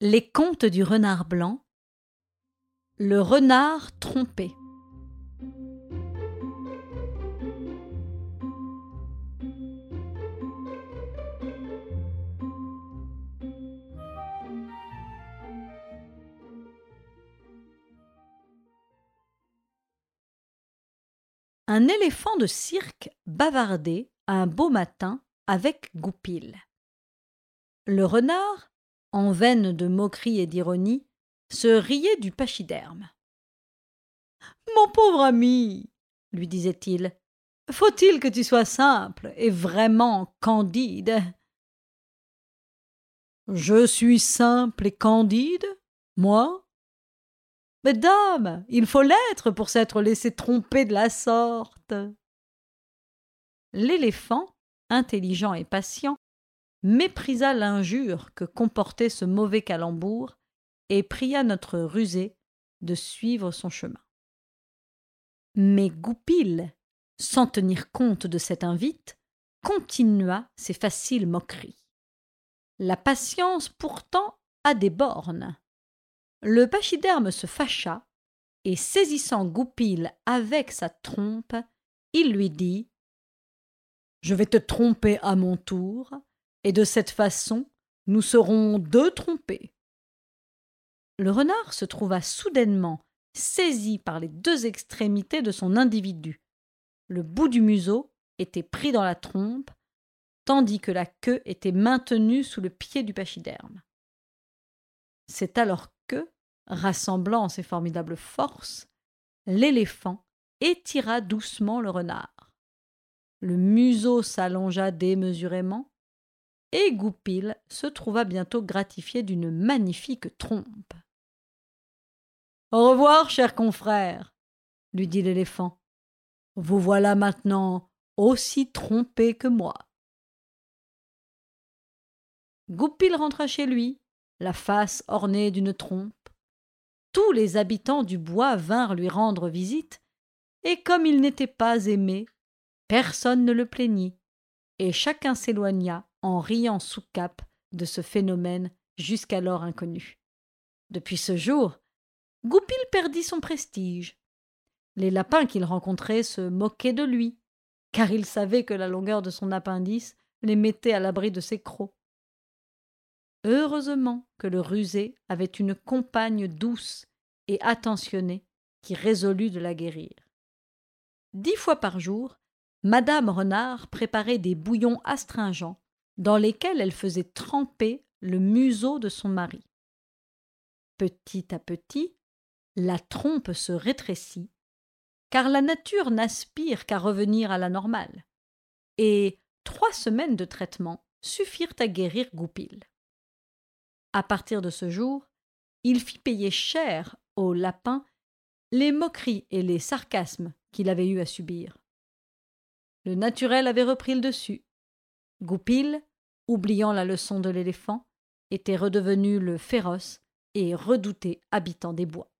Les contes du renard blanc. Le renard trompé. Un éléphant de cirque bavardait un beau matin avec Goupil. Le renard en veine de moquerie et d'ironie, se riait du pachyderme. Mon pauvre ami, lui disait-il, faut-il que tu sois simple et vraiment candide Je suis simple et candide, moi Mais dame, il faut l'être pour s'être laissé tromper de la sorte. L'éléphant, intelligent et patient, méprisa l'injure que comportait ce mauvais calembour et pria notre rusé de suivre son chemin. Mais Goupil, sans tenir compte de cette invite, continua ses faciles moqueries. La patience pourtant a des bornes. Le pachyderme se fâcha et saisissant Goupil avec sa trompe, il lui dit Je vais te tromper à mon tour, et de cette façon nous serons deux trompés. Le renard se trouva soudainement saisi par les deux extrémités de son individu. Le bout du museau était pris dans la trompe, tandis que la queue était maintenue sous le pied du pachyderme. C'est alors que, rassemblant ses formidables forces, l'éléphant étira doucement le renard. Le museau s'allongea démesurément, et Goupil se trouva bientôt gratifié d'une magnifique trompe. Au revoir, cher confrère, lui dit l'éléphant. Vous voilà maintenant aussi trompé que moi. Goupil rentra chez lui, la face ornée d'une trompe. Tous les habitants du bois vinrent lui rendre visite, et comme il n'était pas aimé, personne ne le plaignit, et chacun s'éloigna en riant sous cap de ce phénomène jusqu'alors inconnu. Depuis ce jour, Goupil perdit son prestige. Les lapins qu'il rencontrait se moquaient de lui, car ils savaient que la longueur de son appendice les mettait à l'abri de ses crocs. Heureusement que le rusé avait une compagne douce et attentionnée qui résolut de la guérir. Dix fois par jour, Madame Renard préparait des bouillons astringents dans lesquels elle faisait tremper le museau de son mari. Petit à petit, la trompe se rétrécit, car la nature n'aspire qu'à revenir à la normale, et trois semaines de traitement suffirent à guérir Goupil. À partir de ce jour, il fit payer cher au lapin les moqueries et les sarcasmes qu'il avait eu à subir. Le naturel avait repris le dessus. Goupil oubliant la leçon de l'éléphant, était redevenu le féroce et redouté habitant des bois.